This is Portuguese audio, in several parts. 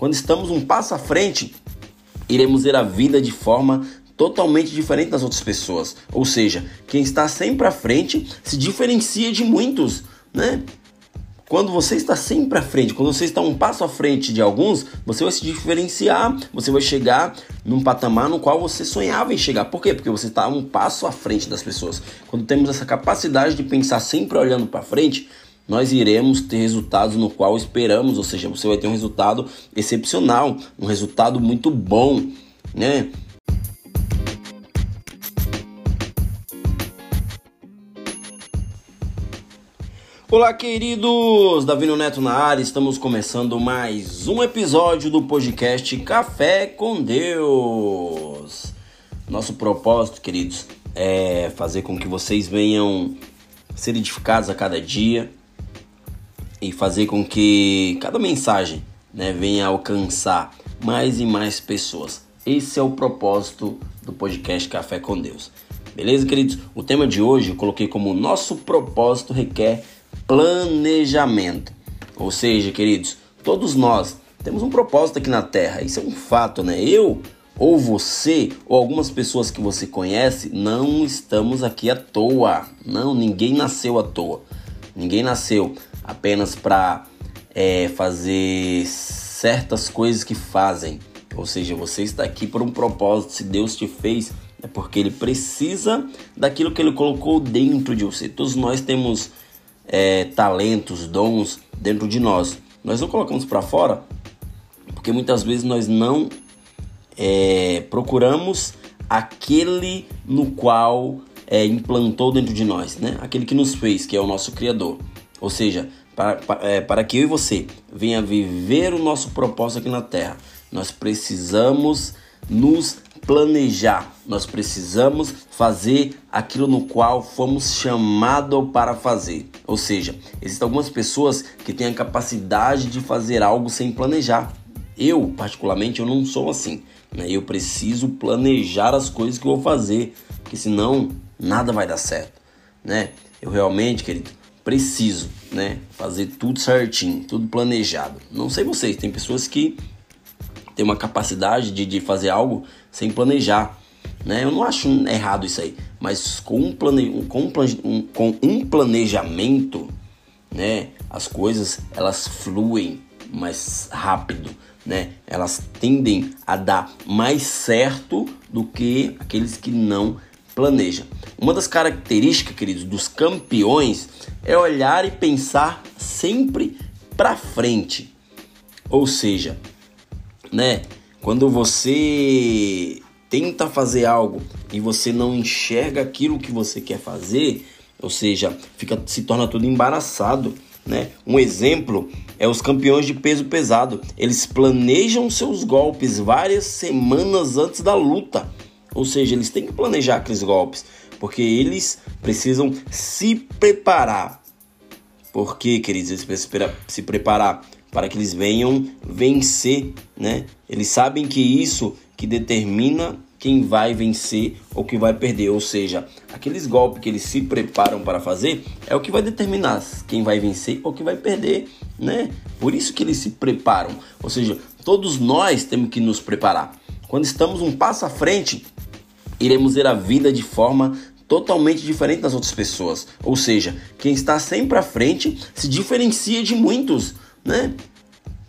Quando estamos um passo à frente, iremos ver a vida de forma totalmente diferente das outras pessoas. Ou seja, quem está sempre à frente se diferencia de muitos, né? Quando você está sempre à frente, quando você está um passo à frente de alguns, você vai se diferenciar, você vai chegar num patamar no qual você sonhava em chegar. Por quê? Porque você está um passo à frente das pessoas. Quando temos essa capacidade de pensar sempre olhando para frente, nós iremos ter resultados no qual esperamos, ou seja, você vai ter um resultado excepcional, um resultado muito bom, né? Olá, queridos! Davi Neto na área, estamos começando mais um episódio do podcast Café com Deus. Nosso propósito, queridos, é fazer com que vocês venham ser edificados a cada dia e fazer com que cada mensagem né, venha alcançar mais e mais pessoas. Esse é o propósito do podcast Café com Deus. Beleza, queridos? O tema de hoje eu coloquei como nosso propósito requer planejamento. Ou seja, queridos, todos nós temos um propósito aqui na Terra. Isso é um fato, né? Eu ou você ou algumas pessoas que você conhece não estamos aqui à toa. Não, ninguém nasceu à toa. Ninguém nasceu apenas para é, fazer certas coisas que fazem. Ou seja, você está aqui por um propósito. Se Deus te fez, é porque Ele precisa daquilo que Ele colocou dentro de você. Todos nós temos é, talentos, dons dentro de nós. Nós não colocamos para fora porque muitas vezes nós não é, procuramos aquele no qual é, implantou dentro de nós, né? Aquele que nos fez, que é o nosso Criador. Ou seja, para, para, é, para que eu e você venha viver o nosso propósito aqui na Terra, nós precisamos nos planejar, nós precisamos fazer aquilo no qual fomos chamados para fazer. Ou seja, existem algumas pessoas que têm a capacidade de fazer algo sem planejar. Eu, particularmente, eu não sou assim. Né? Eu preciso planejar as coisas que eu vou fazer, porque senão nada vai dar certo. Né? Eu realmente, querido, preciso né, fazer tudo certinho, tudo planejado. Não sei vocês, tem pessoas que têm uma capacidade de, de fazer algo sem planejar. Né? Eu não acho errado isso aí, mas com um, plane... com um, com um planejamento, né, as coisas elas fluem mais rápido, né? Elas tendem a dar mais certo do que aqueles que não planejam. Uma das características, queridos, dos campeões é olhar e pensar sempre para frente. Ou seja, né? Quando você tenta fazer algo e você não enxerga aquilo que você quer fazer, ou seja, fica se torna tudo embaraçado, né? Um exemplo é os campeões de peso pesado. Eles planejam seus golpes várias semanas antes da luta. Ou seja, eles têm que planejar aqueles golpes, porque eles precisam se preparar. Porque, queridos, eles precisam se preparar para que eles venham vencer, né? Eles sabem que isso que determina quem vai vencer ou que vai perder, ou seja, aqueles golpes que eles se preparam para fazer é o que vai determinar quem vai vencer ou quem vai perder, né? Por isso que eles se preparam, ou seja, todos nós temos que nos preparar. Quando estamos um passo à frente, iremos ver a vida de forma totalmente diferente das outras pessoas. Ou seja, quem está sempre à frente se diferencia de muitos né?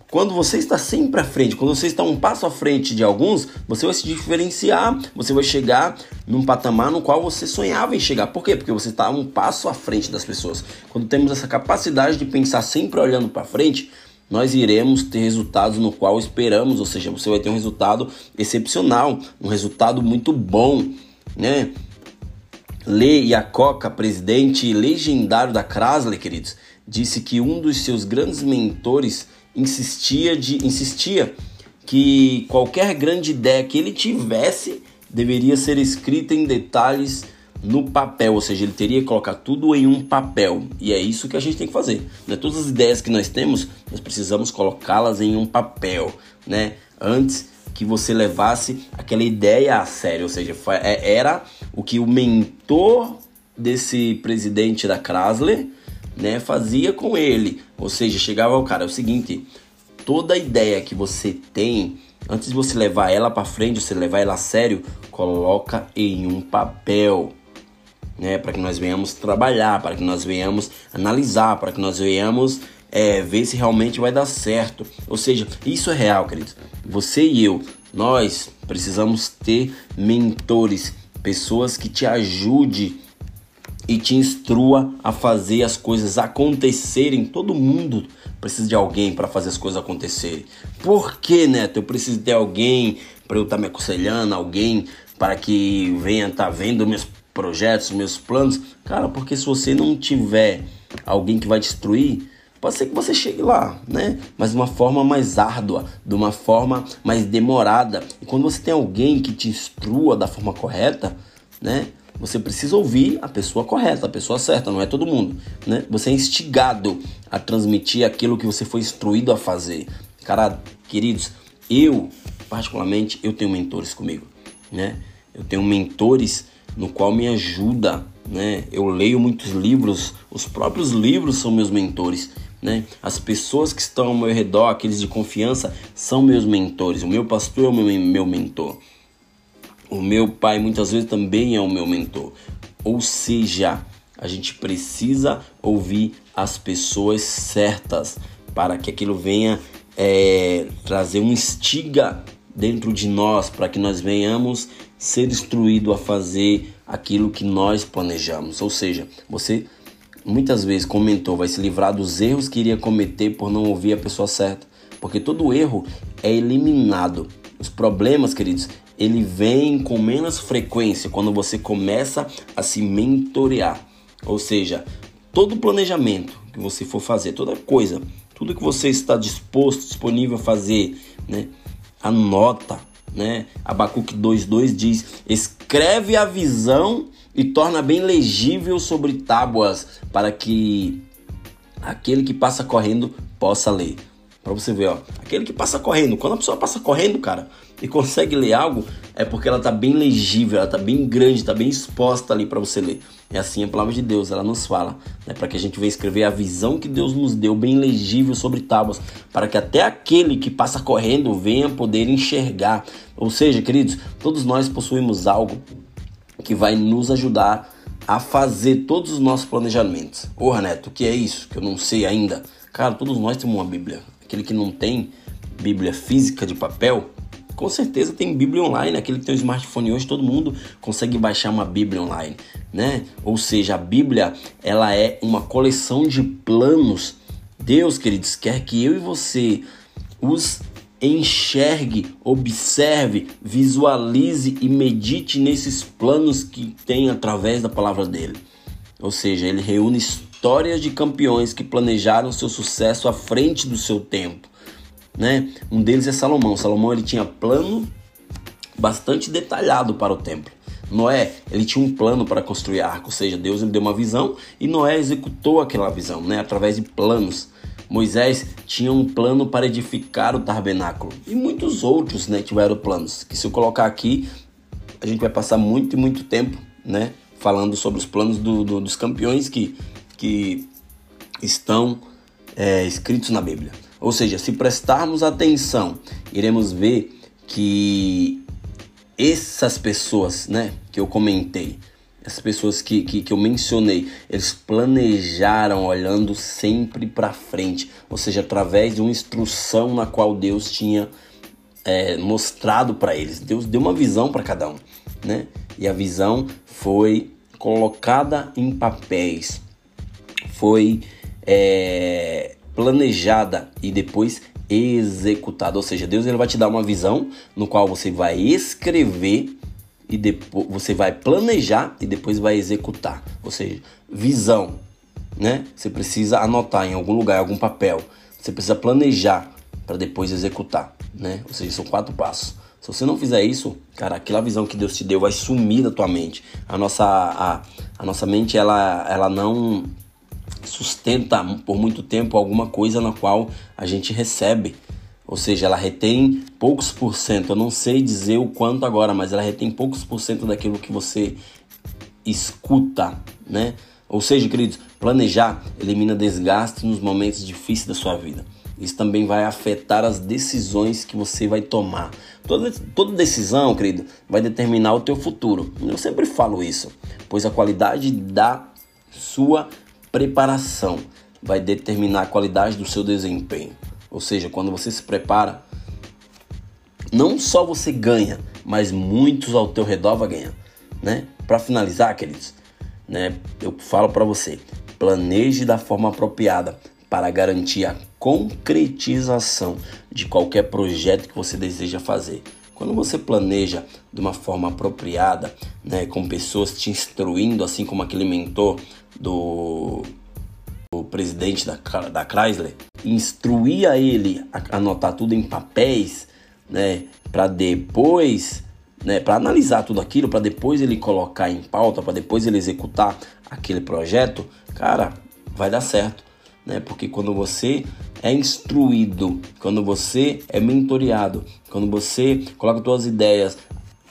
Quando você está sempre à frente, quando você está um passo à frente de alguns, você vai se diferenciar, você vai chegar num patamar no qual você sonhava em chegar. Por quê? Porque você está um passo à frente das pessoas. Quando temos essa capacidade de pensar sempre olhando para frente, nós iremos ter resultados no qual esperamos, ou seja, você vai ter um resultado excepcional, um resultado muito bom, né? Lee Iacocca, presidente legendário da Chrysler, queridos, disse que um dos seus grandes mentores insistia, de, insistia que qualquer grande ideia que ele tivesse deveria ser escrita em detalhes no papel, ou seja, ele teria que colocar tudo em um papel. E é isso que a gente tem que fazer. Né? Todas as ideias que nós temos, nós precisamos colocá-las em um papel, né? Antes que você levasse aquela ideia a sério, ou seja, é, era o que o mentor desse presidente da Chrysler né, fazia com ele. Ou seja, chegava ao cara, é o seguinte, toda ideia que você tem, antes de você levar ela para frente, você levar ela a sério, coloca em um papel. Né, para que nós venhamos trabalhar, para que nós venhamos analisar, para que nós venhamos é, ver se realmente vai dar certo. Ou seja, isso é real, queridos. Você e eu, nós precisamos ter mentores, pessoas que te ajudem e te instrua a fazer as coisas acontecerem. Todo mundo precisa de alguém para fazer as coisas acontecerem. Por que, Neto? Eu preciso ter alguém para eu estar tá me aconselhando, alguém para que venha estar tá vendo meus projetos, meus planos. Cara, porque se você não tiver alguém que vai destruir, pode ser que você chegue lá, né? Mas de uma forma mais árdua, de uma forma mais demorada. E quando você tem alguém que te instrua da forma correta, né? Você precisa ouvir a pessoa correta, a pessoa certa, não é todo mundo, né? Você é instigado a transmitir aquilo que você foi instruído a fazer. Cara, queridos, eu particularmente eu tenho mentores comigo, né? Eu tenho mentores no qual me ajuda, né? Eu leio muitos livros, os próprios livros são meus mentores, né? As pessoas que estão ao meu redor, aqueles de confiança, são meus mentores. O meu pastor é o meu, meu mentor. O meu pai muitas vezes também é o meu mentor. Ou seja, a gente precisa ouvir as pessoas certas para que aquilo venha é, trazer um estiga dentro de nós, para que nós venhamos ser instruídos a fazer aquilo que nós planejamos. Ou seja, você muitas vezes comentou, vai se livrar dos erros que iria cometer por não ouvir a pessoa certa. Porque todo erro é eliminado. Os problemas, queridos, ele vem com menos frequência quando você começa a se mentorear. Ou seja, todo planejamento que você for fazer, toda coisa, tudo que você está disposto, disponível a fazer, né? Anota, né? Abacuque 2:2 diz: "Escreve a visão e torna bem legível sobre tábuas, para que aquele que passa correndo possa ler." Para você ver, ó, aquele que passa correndo, quando a pessoa passa correndo, cara, e consegue ler algo, é porque ela tá bem legível, ela tá bem grande, tá bem exposta ali para você ler. É assim a palavra de Deus, ela nos fala, né, para que a gente venha escrever a visão que Deus nos deu bem legível sobre tábuas, para que até aquele que passa correndo venha poder enxergar. Ou seja, queridos, todos nós possuímos algo que vai nos ajudar a fazer todos os nossos planejamentos. Ô, Neto, o que é isso? Que eu não sei ainda. Cara, todos nós temos uma Bíblia aquele que não tem Bíblia física de papel, com certeza tem Bíblia online. Aquele que tem um smartphone hoje, todo mundo consegue baixar uma Bíblia online, né? Ou seja, a Bíblia ela é uma coleção de planos. Deus, queridos, quer que eu e você os enxergue, observe, visualize e medite nesses planos que tem através da palavra dele. Ou seja, ele reúne histórias de campeões que planejaram seu sucesso à frente do seu tempo. Né? Um deles é Salomão. Salomão ele tinha plano bastante detalhado para o templo. Noé, ele tinha um plano para construir a arca, ou seja, Deus ele deu uma visão e Noé executou aquela visão, né, através de planos. Moisés tinha um plano para edificar o tabernáculo e muitos outros, né, tiveram planos. Que se eu colocar aqui, a gente vai passar muito e muito tempo, né, falando sobre os planos do, do, dos campeões que que estão é, escritos na Bíblia. Ou seja, se prestarmos atenção, iremos ver que essas pessoas, né, que eu comentei, essas pessoas que, que, que eu mencionei, eles planejaram olhando sempre para frente, ou seja, através de uma instrução na qual Deus tinha é, mostrado para eles. Deus deu uma visão para cada um, né? E a visão foi colocada em papéis foi é, planejada e depois executada. Ou seja, Deus ele vai te dar uma visão no qual você vai escrever e depois você vai planejar e depois vai executar. Ou seja, visão, né? Você precisa anotar em algum lugar, em algum papel. Você precisa planejar para depois executar, né? Ou seja, são quatro passos. Se você não fizer isso, cara, aquela visão que Deus te deu vai sumir da tua mente. A nossa, a, a nossa mente, ela, ela não sustenta por muito tempo alguma coisa na qual a gente recebe. Ou seja, ela retém poucos por cento. Eu não sei dizer o quanto agora, mas ela retém poucos por cento daquilo que você escuta, né? Ou seja, queridos, planejar elimina desgaste nos momentos difíceis da sua vida. isso também vai afetar as decisões que você vai tomar. Toda, toda decisão, querido, vai determinar o teu futuro. Eu sempre falo isso, pois a qualidade da sua preparação vai determinar a qualidade do seu desempenho. Ou seja, quando você se prepara, não só você ganha, mas muitos ao teu redor vão ganhar, né? Para finalizar, queridos, né, eu falo para você, planeje da forma apropriada para garantir a concretização de qualquer projeto que você deseja fazer. Quando você planeja de uma forma apropriada, né, com pessoas te instruindo, assim como aquele mentor do, do presidente da, da Chrysler, instruía ele a anotar tudo em papéis, né, para depois, né, para analisar tudo aquilo, para depois ele colocar em pauta, para depois ele executar aquele projeto, cara, vai dar certo né? Porque quando você é instruído, quando você é mentoreado, quando você coloca suas ideias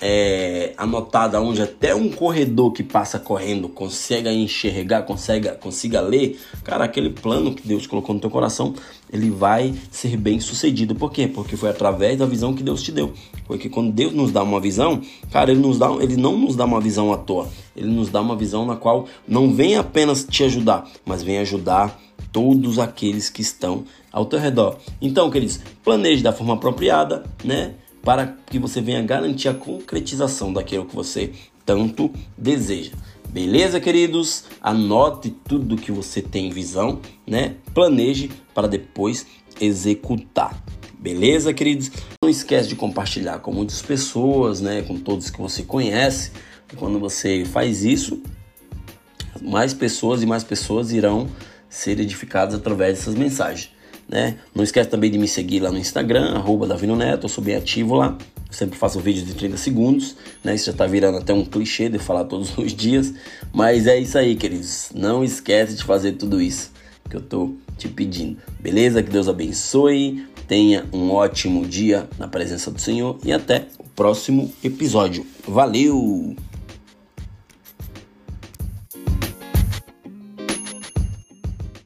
é, anotada onde até um corredor que passa correndo consegue enxergar, consegue, consiga ler, cara, aquele plano que Deus colocou no teu coração, ele vai ser bem sucedido. Por quê? Porque foi através da visão que Deus te deu. Porque quando Deus nos dá uma visão, cara, ele nos dá, ele não nos dá uma visão à toa. Ele nos dá uma visão na qual não vem apenas te ajudar, mas vem ajudar todos aqueles que estão ao teu redor. Então, queridos, planeje da forma apropriada, né? Para que você venha garantir a concretização daquilo que você tanto deseja. Beleza, queridos? Anote tudo que você tem em visão, né? Planeje para depois executar. Beleza, queridos? Não esquece de compartilhar com muitas pessoas, né? Com todos que você conhece. Quando você faz isso, mais pessoas e mais pessoas irão ser edificados através dessas mensagens. Né? Não esquece também de me seguir lá no Instagram, arroba Davino Neto, eu sou bem ativo lá. Eu sempre faço vídeos de 30 segundos, né? Isso já tá virando até um clichê de falar todos os dias. Mas é isso aí, queridos. Não esquece de fazer tudo isso que eu tô te pedindo. Beleza? Que Deus abençoe. Tenha um ótimo dia na presença do Senhor e até o próximo episódio. Valeu!